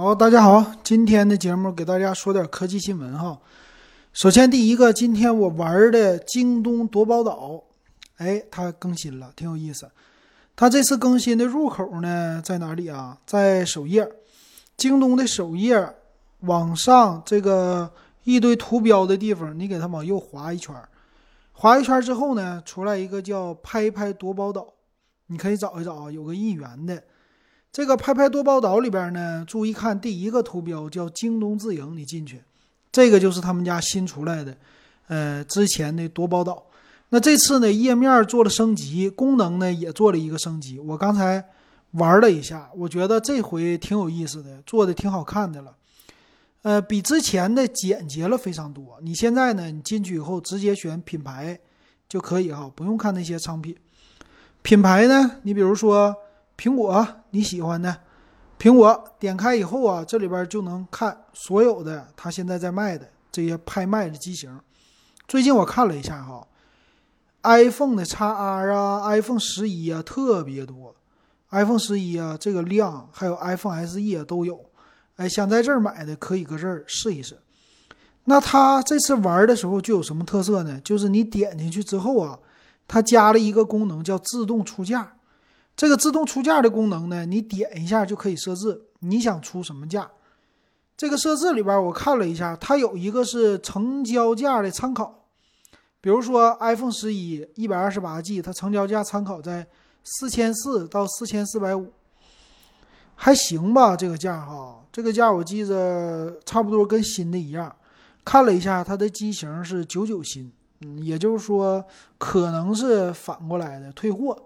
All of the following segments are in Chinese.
好，大家好，今天的节目给大家说点科技新闻哈。首先，第一个，今天我玩的京东夺宝岛，哎，它更新了，挺有意思。它这次更新的入口呢，在哪里啊？在首页，京东的首页往上这个一堆图标的地方，你给它往右滑一圈，滑一圈之后呢，出来一个叫“拍拍夺宝岛”，你可以找一找啊，有个一元的。这个拍拍多宝岛里边呢，注意看第一个图标叫京东自营，你进去，这个就是他们家新出来的，呃，之前的多宝岛。那这次呢，页面做了升级，功能呢也做了一个升级。我刚才玩了一下，我觉得这回挺有意思的，做的挺好看的了，呃，比之前的简洁了非常多。你现在呢，你进去以后直接选品牌就可以哈，不用看那些商品。品牌呢，你比如说。苹果你喜欢的，苹果点开以后啊，这里边就能看所有的它现在在卖的这些拍卖的机型。最近我看了一下哈，iPhone 的 x R 啊，iPhone 十一啊特别多，iPhone 十一啊这个量还有 iPhone SE 啊都有。哎，想在这儿买的可以搁这儿试一试。那它这次玩的时候就有什么特色呢？就是你点进去之后啊，它加了一个功能叫自动出价。这个自动出价的功能呢，你点一下就可以设置你想出什么价。这个设置里边我看了一下，它有一个是成交价的参考，比如说 iPhone 十一一百二十八 G，它成交价参考在四千四到四千四百五，还行吧？这个价哈，这个价我记着差不多跟新的一样。看了一下它的机型是九九新，嗯，也就是说可能是反过来的退货。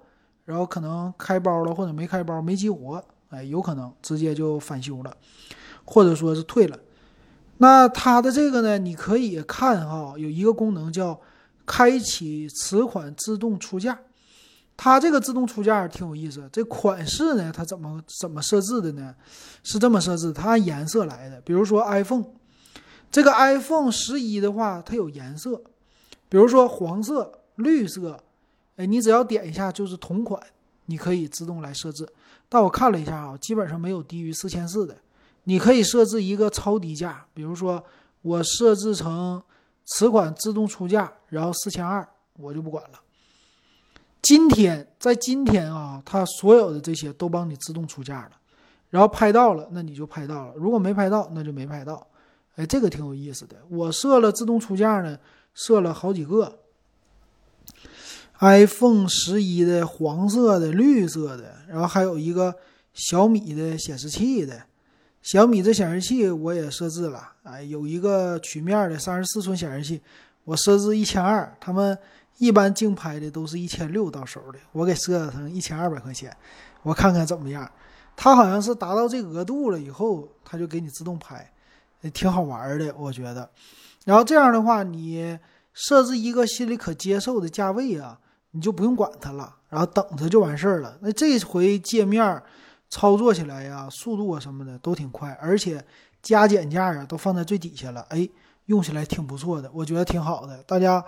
然后可能开包了，或者没开包，没激活，哎，有可能直接就返修了，或者说是退了。那它的这个呢，你可以看哈，有一个功能叫开启此款自动出价。它这个自动出价挺有意思。这款式呢，它怎么怎么设置的呢？是这么设置，它按颜色来的。比如说 iPhone，这个 iPhone 十一的话，它有颜色，比如说黄色、绿色。你只要点一下就是同款，你可以自动来设置。但我看了一下啊，基本上没有低于四千四的。你可以设置一个超低价，比如说我设置成此款自动出价，然后四千二，我就不管了。今天在今天啊，它所有的这些都帮你自动出价了，然后拍到了，那你就拍到了；如果没拍到，那就没拍到。哎，这个挺有意思的。我设了自动出价呢，设了好几个。iPhone 十一的黄色的、绿色的，然后还有一个小米的显示器的，小米这显示器我也设置了，哎，有一个曲面的三十四寸显示器，我设置一千二，他们一般竞拍的都是一千六到手的，我给设成一千二百块钱，我看看怎么样。它好像是达到这额度了以后，它就给你自动拍，也挺好玩的，我觉得。然后这样的话，你设置一个心里可接受的价位啊。你就不用管它了，然后等它就完事儿了。那这回界面操作起来呀，速度啊什么的都挺快，而且加减价啊都放在最底下了。哎，用起来挺不错的，我觉得挺好的。大家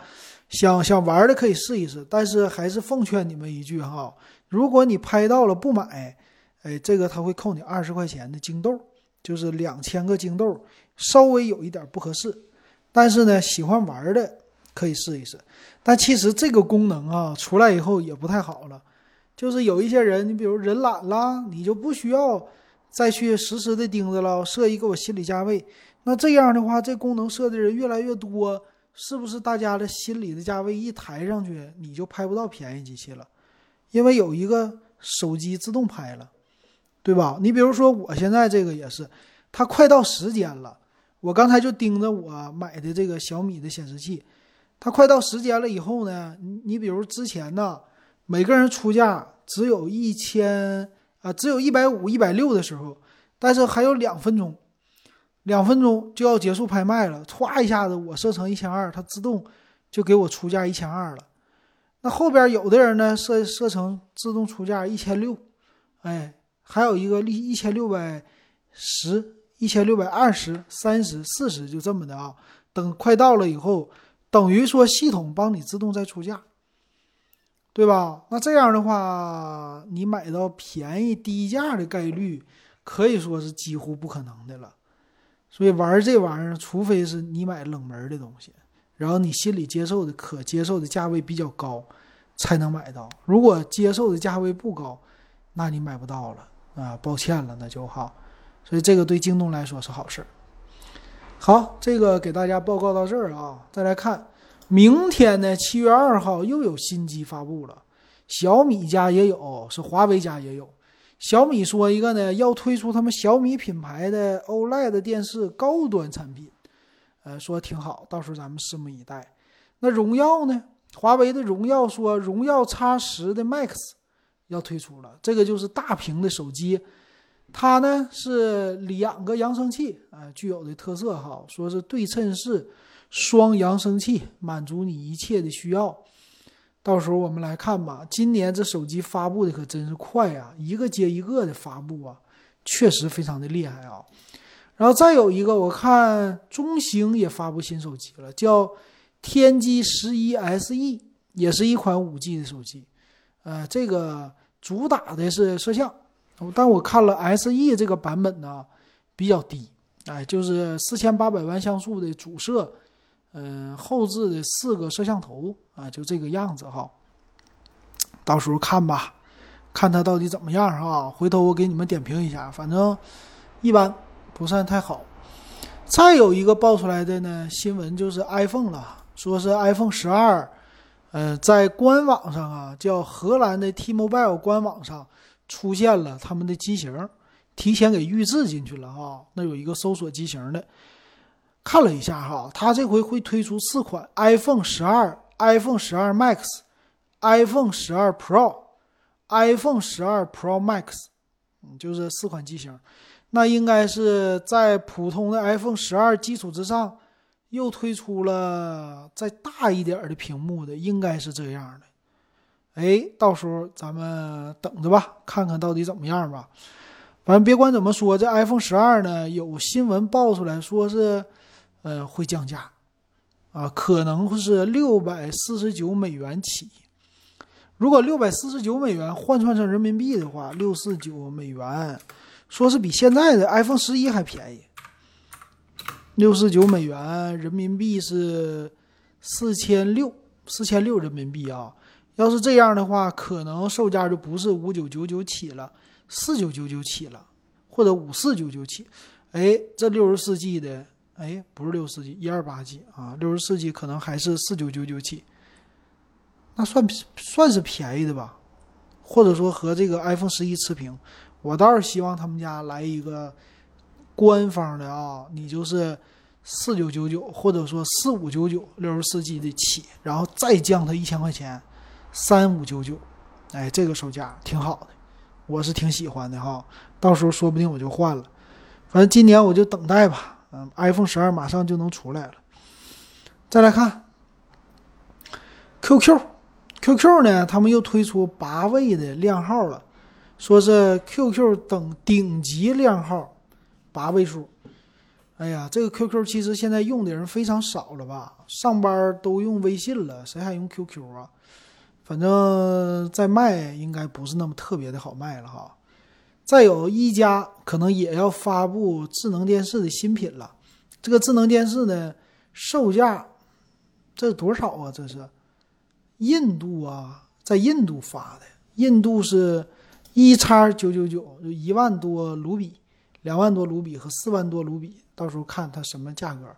想想玩的可以试一试，但是还是奉劝你们一句哈：如果你拍到了不买，哎，这个他会扣你二十块钱的京豆，就是两千个京豆，稍微有一点不合适。但是呢，喜欢玩的。可以试一试，但其实这个功能啊出来以后也不太好了，就是有一些人，你比如人懒了，你就不需要再去实时的盯着了，设一个我心理价位。那这样的话，这功能设的人越来越多，是不是大家的心理的价位一抬上去，你就拍不到便宜机器了？因为有一个手机自动拍了，对吧？你比如说我现在这个也是，它快到时间了，我刚才就盯着我买的这个小米的显示器。它快到时间了以后呢，你你比如之前呢，每个人出价只有一千啊，只有一百五、一百六的时候，但是还有两分钟，两分钟就要结束拍卖了，歘一下子我设成一千二，它自动就给我出价一千二了。那后边有的人呢设设成自动出价一千六，哎，还有一个一一千六百十、一千六百二十、三十、四十，就这么的啊。等快到了以后。等于说系统帮你自动再出价，对吧？那这样的话，你买到便宜低价的概率可以说是几乎不可能的了。所以玩这玩意儿，除非是你买冷门的东西，然后你心里接受的可接受的价位比较高，才能买到。如果接受的价位不高，那你买不到了啊，抱歉了，那就好。所以这个对京东来说是好事儿。好，这个给大家报告到这儿啊，再来看，明天呢，七月二号又有新机发布了，小米家也有，是华为家也有。小米说一个呢，要推出他们小米品牌的 OLED 电视高端产品，呃，说挺好，到时候咱们拭目以待。那荣耀呢？华为的荣耀说，荣耀 X 十的 Max 要推出了，这个就是大屏的手机，它呢是两个扬声器，啊，具有的特色哈，说是对称式双扬声器，满足你一切的需要。到时候我们来看吧。今年这手机发布的可真是快啊，一个接一个的发布啊，确实非常的厉害啊。然后再有一个，我看中兴也发布新手机了，叫天玑十一 SE，也是一款五 G 的手机。呃，这个主打的是摄像，但我看了 SE 这个版本呢比较低，哎，就是四千八百万像素的主摄。嗯，后置的四个摄像头啊，就这个样子哈。到时候看吧，看它到底怎么样哈。回头我给你们点评一下，反正一般，不算太好。再有一个爆出来的呢新闻就是 iPhone 了，说是 iPhone 十二，呃，在官网上啊，叫荷兰的 T-Mobile 官网上出现了他们的机型，提前给预置进去了哈。那有一个搜索机型的。看了一下哈，它这回会推出四款 iPhone 十二、iPhone 十二 Max、iPhone 十二 Pro、iPhone 十二 Pro Max，就是四款机型。那应该是在普通的 iPhone 十二基础之上，又推出了再大一点的屏幕的，应该是这样的。哎，到时候咱们等着吧，看看到底怎么样吧。反正别管怎么说，这 iPhone 十二呢，有新闻爆出来说是。呃，会降价，啊，可能会是六百四十九美元起。如果六百四十九美元换算成人民币的话，六四九美元，说是比现在的 iPhone 十一还便宜。六四九美元人民币是四千六，四千六人民币啊。要是这样的话，可能售价就不是五九九九起了，四九九九起了，或者五四九九起。哎，这六十四 G 的。哎，不是六十四 G，一二八 G 啊，六十四 G 可能还是四九九九起，那算算是便宜的吧？或者说和这个 iPhone 十一持平？我倒是希望他们家来一个官方的啊，你就是四九九九，或者说四五九九，六十四 G 的起，然后再降它一千块钱，三五九九，哎，这个售价挺好的，我是挺喜欢的哈。到时候说不定我就换了，反正今年我就等待吧。嗯，iPhone 十二马上就能出来了。再来看 QQ，QQ 呢，他们又推出八位的靓号了，说是 QQ 等顶级靓号，八位数。哎呀，这个 QQ 其实现在用的人非常少了吧？上班都用微信了，谁还用 QQ 啊？反正在卖应该不是那么特别的好卖了哈。再有一加可能也要发布智能电视的新品了，这个智能电视呢，售价这多少啊？这是印度啊，在印度发的，印度是一叉九九九，就一万多卢比，两万多卢比和四万多卢比，到时候看它什么价格。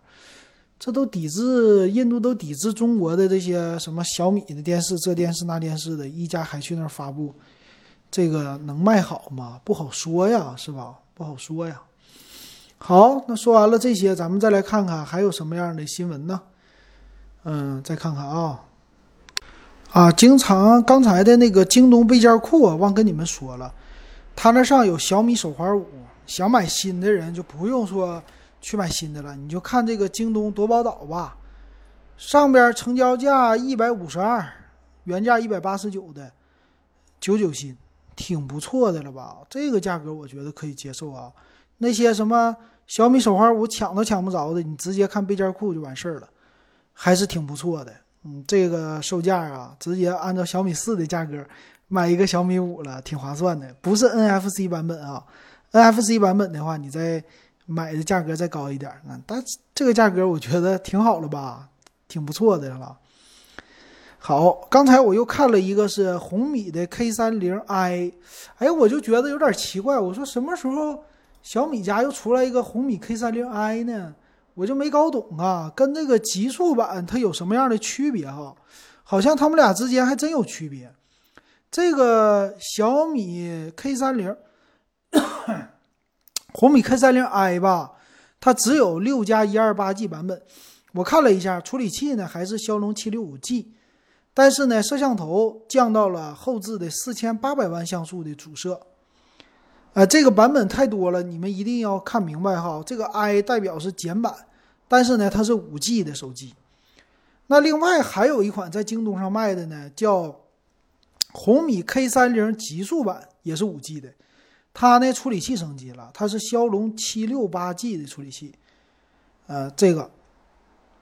这都抵制印度，都抵制中国的这些什么小米的电视，这电视那电视的，一加还去那儿发布。这个能卖好吗？不好说呀，是吧？不好说呀。好，那说完了这些，咱们再来看看还有什么样的新闻呢？嗯，再看看啊啊，经常刚才的那个京东备件库啊，忘跟你们说了，它那上有小米手环五，想买新的人就不用说去买新的了，你就看这个京东夺宝岛吧，上边成交价一百五十二，原价一百八十九的九九新。挺不错的了吧？这个价格我觉得可以接受啊。那些什么小米手环五抢都抢不着的，你直接看备件库就完事儿了，还是挺不错的。嗯，这个售价啊，直接按照小米四的价格买一个小米五了，挺划算的。不是 NFC 版本啊 NFC 版本的话，你在买的价格再高一点啊。但这个价格我觉得挺好了吧，挺不错的了。好，刚才我又看了一个是红米的 K 三零 i，哎，我就觉得有点奇怪，我说什么时候小米家又出来一个红米 K 三零 i 呢？我就没搞懂啊，跟这个极速版它有什么样的区别哈？好像他们俩之间还真有区别。这个小米 K 三零，红米 K 三零 i 吧，它只有六加一二八 G 版本。我看了一下，处理器呢还是骁龙七六五 G，但是呢，摄像头降到了后置的四千八百万像素的主摄。呃，这个版本太多了，你们一定要看明白哈。这个 i 代表是简版，但是呢，它是五 G 的手机。那另外还有一款在京东上卖的呢，叫红米 K 三零极速版，也是五 G 的。它呢处理器升级了，它是骁龙七六八 G 的处理器。呃，这个，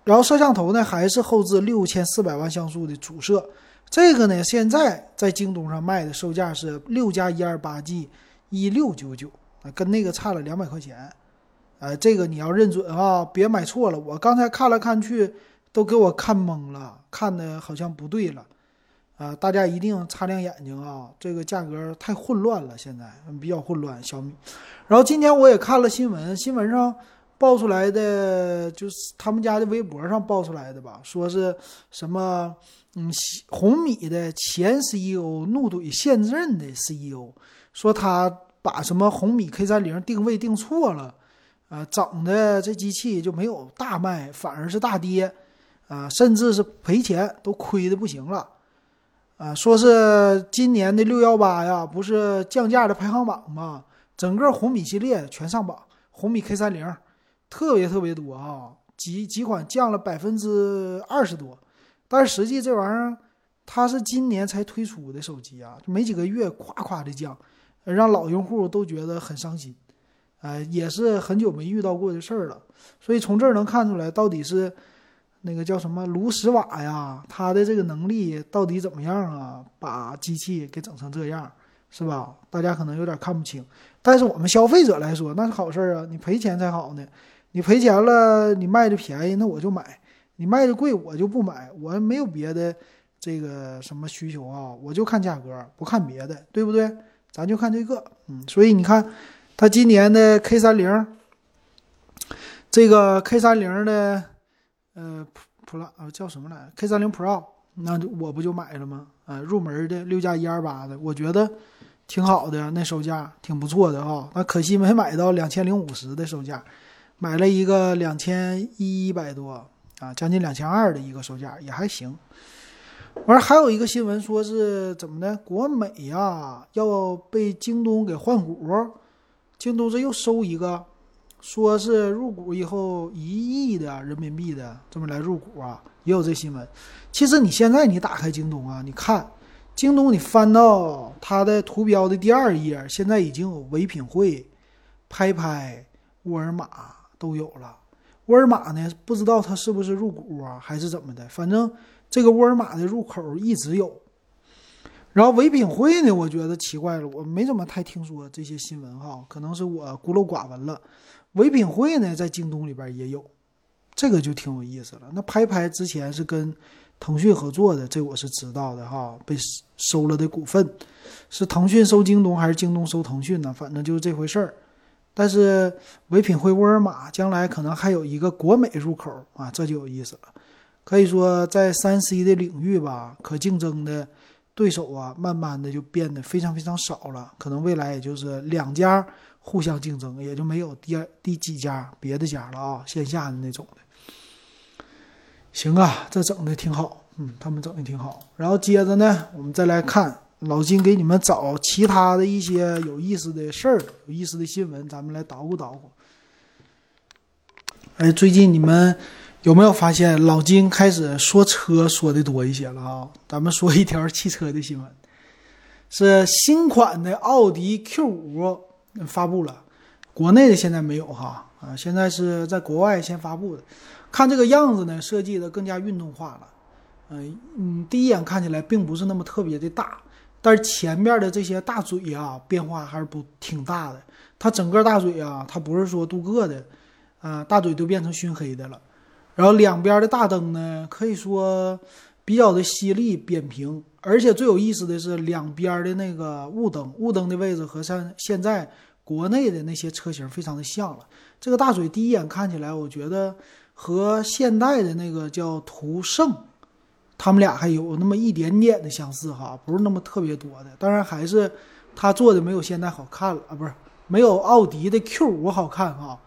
然后摄像头呢还是后置六千四百万像素的主摄。这个呢现在在京东上卖的售价是六加一二八 G。一六九九，跟那个差了两百块钱，呃，这个你要认准啊，别买错了。我刚才看来看去，都给我看懵了，看的好像不对了，啊，大家一定擦亮眼睛啊，这个价格太混乱了，现在比较混乱。小米，然后今天我也看了新闻，新闻上爆出来的就是他们家的微博上爆出来的吧，说是什么，嗯，红米的前 CEO 怒怼现任的 CEO。说他把什么红米 K 三零定位定错了，啊，整的这机器就没有大卖，反而是大跌，啊，甚至是赔钱，都亏的不行了，啊，说是今年的六幺八呀，不是降价的排行榜吗？整个红米系列全上榜，红米 K 三零特别特别多啊，几几款降了百分之二十多，但是实际这玩意儿它是今年才推出的手机啊，没几个月，夸夸的降。让老用户都觉得很伤心，哎，也是很久没遇到过的事儿了。所以从这儿能看出来，到底是那个叫什么卢石瓦呀，他的这个能力到底怎么样啊？把机器给整成这样，是吧？大家可能有点看不清。但是我们消费者来说，那是好事儿啊！你赔钱才好呢。你赔钱了，你卖的便宜，那我就买；你卖的贵，我就不买。我没有别的这个什么需求啊，我就看价格，不看别的，对不对？咱就看这个，嗯，所以你看，它今年的 K 三零，这个 K 三零的，呃，Pro 啊叫什么来？K 三零 Pro，那我不就买了吗？啊，入门的六加一二八的，我觉得挺好的，那售价挺不错的啊。那可惜没买到两千零五十的售价，买了一个两千一百多啊，将近两千二的一个售价，也还行。完还有一个新闻，说是怎么的？国美呀要被京东给换股，京东这又收一个，说是入股以后一亿的人民币的这么来入股啊，也有这新闻。其实你现在你打开京东啊，你看京东，你翻到它的图标的第二页，现在已经有唯品会、拍拍、沃尔玛都有了。沃尔玛呢，不知道它是不是入股啊，还是怎么的，反正。这个沃尔玛的入口一直有，然后唯品会呢，我觉得奇怪了，我没怎么太听说这些新闻哈，可能是我孤陋寡闻了。唯品会呢，在京东里边也有，这个就挺有意思了。那拍拍之前是跟腾讯合作的，这我是知道的哈，被收了的股份是腾讯收京东还是京东收腾讯呢？反正就是这回事儿。但是唯品会、沃尔玛将来可能还有一个国美入口啊，这就有意思了。可以说，在三 C 的领域吧，可竞争的对手啊，慢慢的就变得非常非常少了。可能未来也就是两家互相竞争，也就没有第二、第几家别的家了啊，线下的那种的。行啊，这整的挺好，嗯，他们整的挺好。然后接着呢，我们再来看老金给你们找其他的一些有意思的事儿、有意思的新闻，咱们来捣鼓捣鼓。哎，最近你们。有没有发现老金开始说车说的多一些了啊？咱们说一条汽车的新闻，是新款的奥迪 Q 五发布了，国内的现在没有哈啊，现在是在国外先发布的。看这个样子呢，设计的更加运动化了。嗯嗯，第一眼看起来并不是那么特别的大，但是前面的这些大嘴啊，变化还是不挺大的。它整个大嘴啊，它不是说镀铬的，啊，大嘴都变成熏黑的了。然后两边的大灯呢，可以说比较的犀利扁平，而且最有意思的是两边的那个雾灯，雾灯的位置和像现在国内的那些车型非常的像了。这个大嘴第一眼看起来，我觉得和现代的那个叫途胜，他们俩还有那么一点点的相似哈，不是那么特别多的。当然还是它做的没有现代好看了啊，不是没有奥迪的 Q 五好看哈。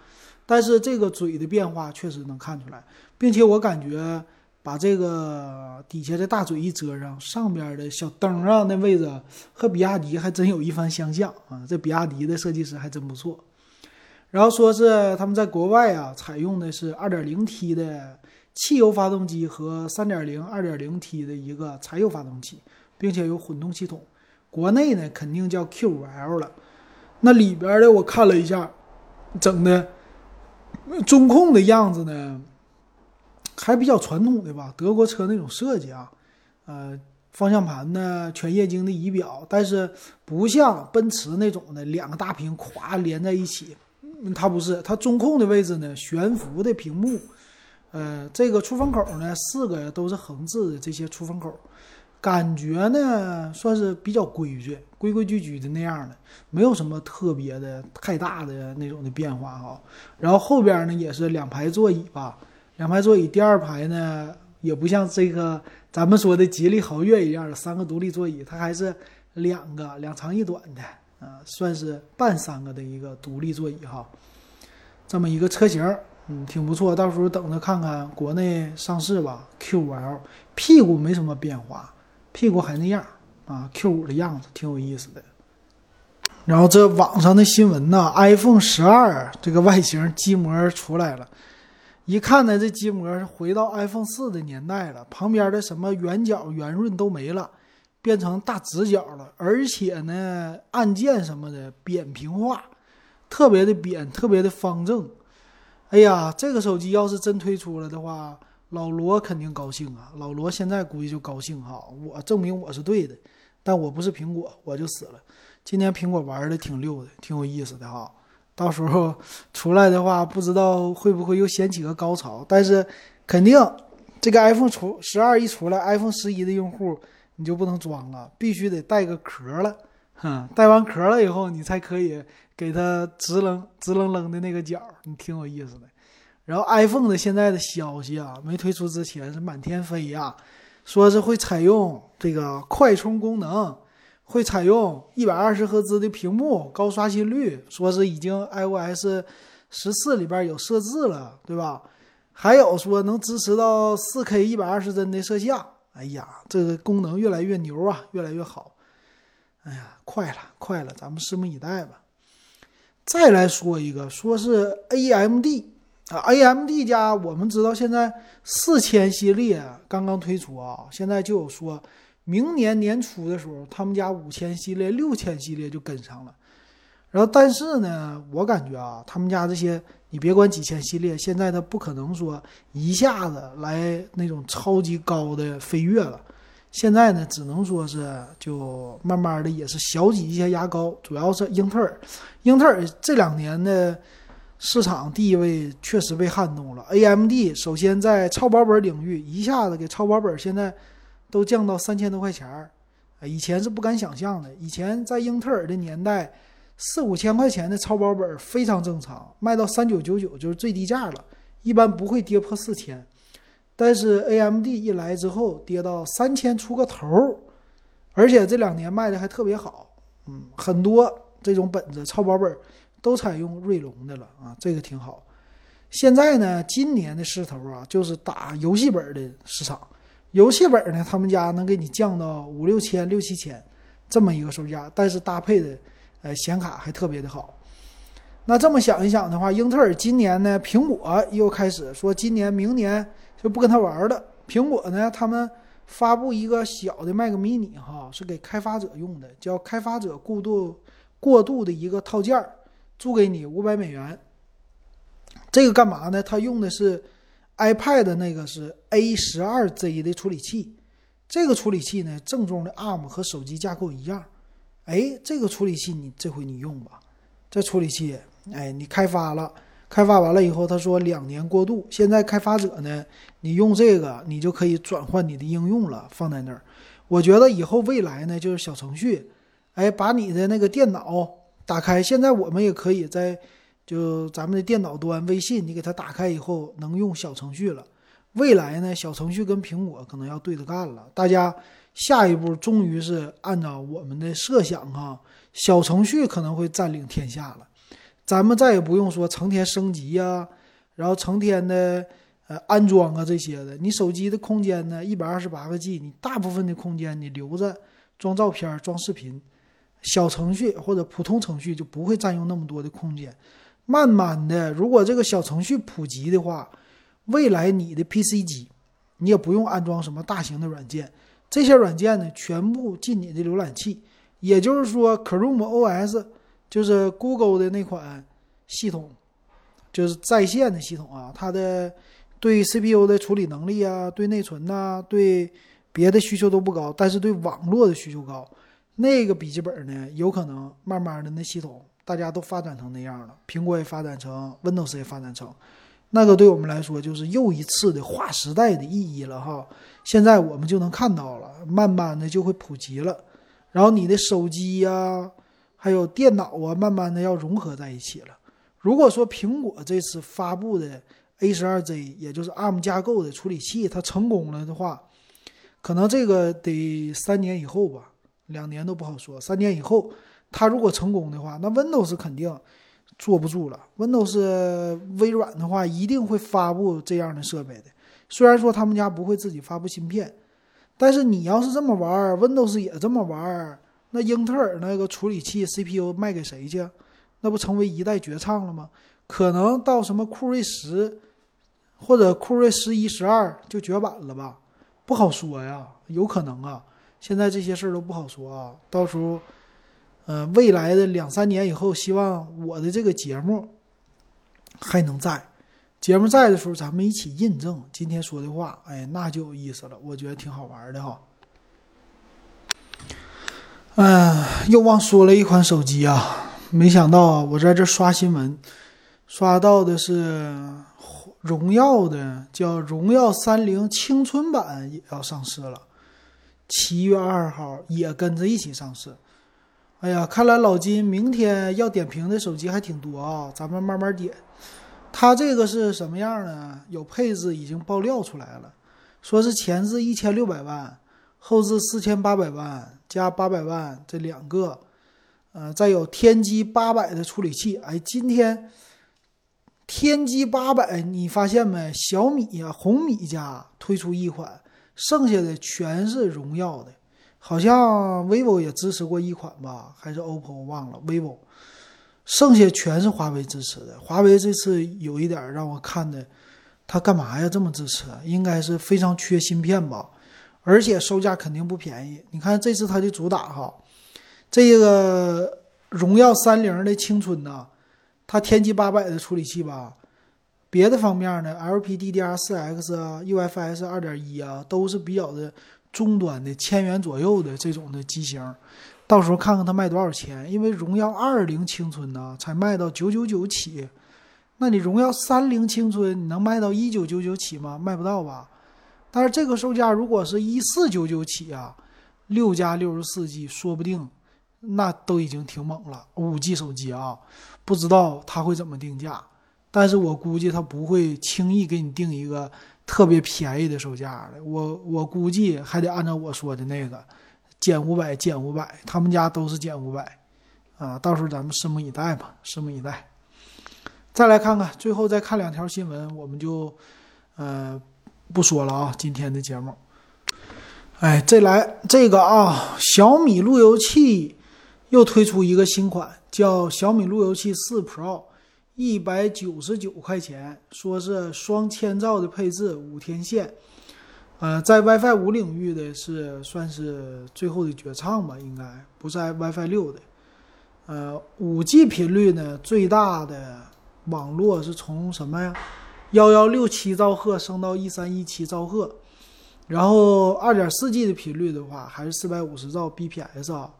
但是这个嘴的变化确实能看出来，并且我感觉把这个底下的大嘴一遮上，上边的小灯啊那位置和比亚迪还真有一番相像啊！这比亚迪的设计师还真不错。然后说是他们在国外啊采用的是 2.0T 的汽油发动机和3.0、2.0T 的一个柴油发动机，并且有混动系统。国内呢肯定叫 Q5L 了。那里边的我看了一下，整的。中控的样子呢，还比较传统的吧，德国车那种设计啊，呃，方向盘呢全液晶的仪表，但是不像奔驰那种的两个大屏咵连在一起，它不是，它中控的位置呢悬浮的屏幕，呃，这个出风口呢四个都是横置的这些出风口。感觉呢，算是比较规矩、规规矩矩的那样的，没有什么特别的、太大的那种的变化哈。然后后边呢也是两排座椅吧，两排座椅，第二排呢也不像这个咱们说的吉利豪越一样的三个独立座椅，它还是两个两长一短的啊，算是半三个的一个独立座椅哈。这么一个车型，嗯，挺不错，到时候等着看看国内上市吧。Q5L 屁股没什么变化。屁股还那样啊，Q 五的样子挺有意思的。然后这网上的新闻呢，iPhone 十二这个外形机模出来了，一看呢，这机模是回到 iPhone 四的年代了，旁边的什么圆角、圆润都没了，变成大直角了，而且呢，按键什么的扁平化，特别的扁，特别的方正。哎呀，这个手机要是真推出了的话。老罗肯定高兴啊！老罗现在估计就高兴哈，我证明我是对的，但我不是苹果，我就死了。今年苹果玩的挺溜的，挺有意思的哈。到时候出来的话，不知道会不会又掀起个高潮。但是肯定这个 iPhone 出十二一出来，iPhone 十一的用户你就不能装了，必须得带个壳了。哼，带完壳了以后，你才可以给它直愣直愣愣的那个角，你挺有意思的。然后 iPhone 的现在的消息啊，没推出之前是满天飞呀，说是会采用这个快充功能，会采用一百二十赫兹的屏幕，高刷新率，说是已经 iOS 十四里边有设置了，对吧？还有说能支持到四 K 一百二十帧的摄像，哎呀，这个功能越来越牛啊，越来越好。哎呀，快了，快了，咱们拭目以待吧。再来说一个，说是 AMD。啊，AMD 家我们知道现在四千系列刚刚推出啊，现在就有说明年年初的时候，他们家五千系列、六千系列就跟上了。然后，但是呢，我感觉啊，他们家这些你别管几千系列，现在它不可能说一下子来那种超级高的飞跃了。现在呢，只能说是就慢慢的也是小挤一些牙膏，主要是英特尔，英特尔这两年的。市场地位确实被撼动了。AMD 首先在超薄本领域一下子给超薄本现在都降到三千多块钱儿，以前是不敢想象的。以前在英特尔的年代，四五千块钱的超薄本非常正常，卖到三九九九就是最低价了，一般不会跌破四千。但是 AMD 一来之后，跌到三千出个头儿，而且这两年卖的还特别好，嗯，很多这种本子超薄本。都采用锐龙的了啊，这个挺好。现在呢，今年的势头啊，就是打游戏本的市场。游戏本呢，他们家能给你降到五六千、六七千这么一个售价，但是搭配的呃显卡还特别的好。那这么想一想的话，英特尔今年呢，苹果又开始说今年、明年就不跟他玩了。苹果呢，他们发布一个小的 Mac mini 哈，是给开发者用的，叫开发者过渡过渡的一个套件儿。租给你五百美元，这个干嘛呢？它用的是 iPad 那个是 A 十二 Z 的处理器，这个处理器呢正宗的 ARM 和手机架构一样。哎，这个处理器你这回你用吧，这处理器，哎，你开发了，开发完了以后，他说两年过渡。现在开发者呢，你用这个，你就可以转换你的应用了，放在那儿。我觉得以后未来呢，就是小程序，哎，把你的那个电脑打开。现在我们也可以在就咱们的电脑端微信，你给它打开以后能用小程序了。未来呢，小程序跟苹果可能要对着干了。大家下一步终于是按照我们的设想哈，小程序可能会占领天下了。咱们再也不用说成天升级呀，然后成天的呃安装啊这些的。你手机的空间呢，一百二十八个 G，你大部分的空间你留着装照片、装视频。小程序或者普通程序就不会占用那么多的空间。慢慢的，如果这个小程序普及的话。未来你的 PC 机，你也不用安装什么大型的软件，这些软件呢全部进你的浏览器，也就是说 Chrome OS 就是 Google 的那款系统，就是在线的系统啊，它的对 CPU 的处理能力啊，对内存呐，对别的需求都不高，但是对网络的需求高。那个笔记本呢，有可能慢慢的那系统大家都发展成那样了，苹果也发展成，Windows 也发展成。那个对我们来说就是又一次的划时代的意义了哈。现在我们就能看到了，慢慢的就会普及了。然后你的手机呀，还有电脑啊，慢慢的要融合在一起了。如果说苹果这次发布的 A 十二 Z，也就是 ARM 架构的处理器，它成功了的话，可能这个得三年以后吧，两年都不好说。三年以后，它如果成功的话，那 Windows 肯定。坐不住了。Windows 微软的话一定会发布这样的设备的。虽然说他们家不会自己发布芯片，但是你要是这么玩，Windows 也这么玩，那英特尔那个处理器 CPU 卖给谁去？那不成为一代绝唱了吗？可能到什么酷睿十或者酷睿十一、十二就绝版了吧？不好说呀，有可能啊。现在这些事儿都不好说啊，到时候。呃，未来的两三年以后，希望我的这个节目还能在。节目在的时候，咱们一起印证今天说的话。哎，那就有意思了，我觉得挺好玩的哈。嗯，又忘说了一款手机啊！没想到，我在这刷新闻，刷到的是荣耀的，叫荣耀三零青春版也要上市了，七月二号也跟着一起上市。哎呀，看来老金明天要点评的手机还挺多啊，咱们慢慢点。它这个是什么样呢？有配置已经爆料出来了，说是前置一千六百万，后置四千八百万加八百万这两个，呃，再有天玑八百的处理器。哎，今天天玑八百，你发现没？小米呀、红米家推出一款，剩下的全是荣耀的。好像 vivo 也支持过一款吧，还是 OPPO 我忘了 vivo，剩下全是华为支持的。华为这次有一点让我看的，他干嘛呀？这么支持？应该是非常缺芯片吧？而且售价肯定不便宜。你看这次它的主打哈，这个荣耀三零的青春呐，它天玑八百的处理器吧，别的方面呢，LPDDR4X 啊，UFS 二点一啊，都是比较的。中端的千元左右的这种的机型，到时候看看它卖多少钱。因为荣耀二零青春呢才卖到九九九起，那你荣耀三零青春你能卖到一九九九起吗？卖不到吧。但是这个售价如果是一四九九起啊，六加六十四 G，说不定那都已经挺猛了。五 G 手机啊，不知道它会怎么定价，但是我估计它不会轻易给你定一个。特别便宜的售价的，我我估计还得按照我说的那个减五百减五百，他们家都是减五百啊，到时候咱们拭目以待吧，拭目以待。再来看看，最后再看两条新闻，我们就呃不说了啊，今天的节目。哎，这来这个啊，小米路由器又推出一个新款，叫小米路由器四 Pro。一百九十九块钱，说是双千兆的配置，五天线，呃，在 WiFi 五领域的是算是最后的绝唱吧，应该不在 WiFi 六的，呃，五 G 频率呢，最大的网络是从什么呀？幺幺六七兆赫升到一三一七兆赫，然后二点四 G 的频率的话，还是四百五十兆 bps 啊，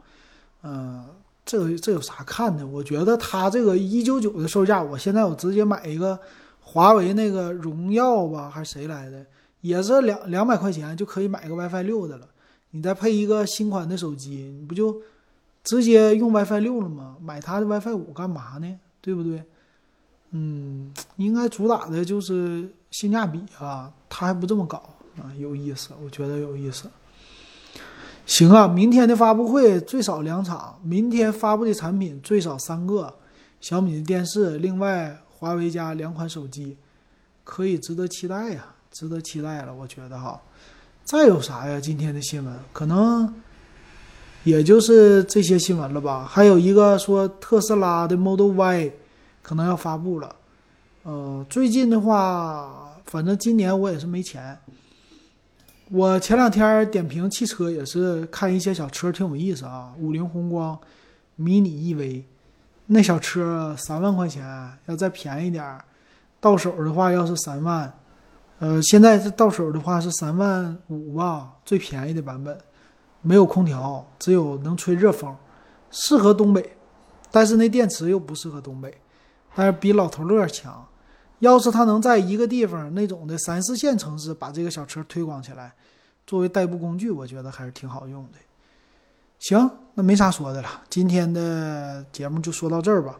嗯。这这有啥看的？我觉得它这个一九九的售价，我现在我直接买一个华为那个荣耀吧，还是谁来的，也是两两百块钱就可以买个 WiFi 六的了。你再配一个新款的手机，你不就直接用 WiFi 六了吗？买它的 WiFi 五干嘛呢？对不对？嗯，应该主打的就是性价比啊，它还不这么搞啊，有意思，我觉得有意思。行啊，明天的发布会最少两场，明天发布的产品最少三个，小米的电视，另外华为家两款手机，可以值得期待呀，值得期待了，我觉得哈。再有啥呀？今天的新闻可能也就是这些新闻了吧？还有一个说特斯拉的 Model Y 可能要发布了，呃，最近的话，反正今年我也是没钱。我前两天点评汽车也是看一些小车，挺有意思啊。五菱宏光迷你 EV 那小车三万块钱，要再便宜点儿，到手的话要是三万。呃，现在是到手的话是三万五吧，最便宜的版本，没有空调，只有能吹热风，适合东北，但是那电池又不适合东北，但是比老头乐强。要是他能在一个地方那种的三四线城市把这个小车推广起来，作为代步工具，我觉得还是挺好用的。行，那没啥说的了，今天的节目就说到这儿吧。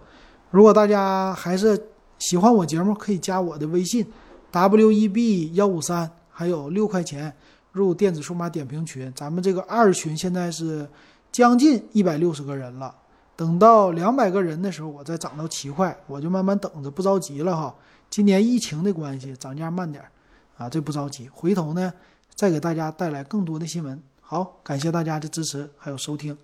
如果大家还是喜欢我节目，可以加我的微信 w e b 幺五三，还有六块钱入电子数码点评群。咱们这个二群现在是将近一百六十个人了，等到两百个人的时候，我再涨到七块，我就慢慢等着，不着急了哈。今年疫情的关系，涨价慢点，啊，这不着急。回头呢，再给大家带来更多的新闻。好，感谢大家的支持还有收听。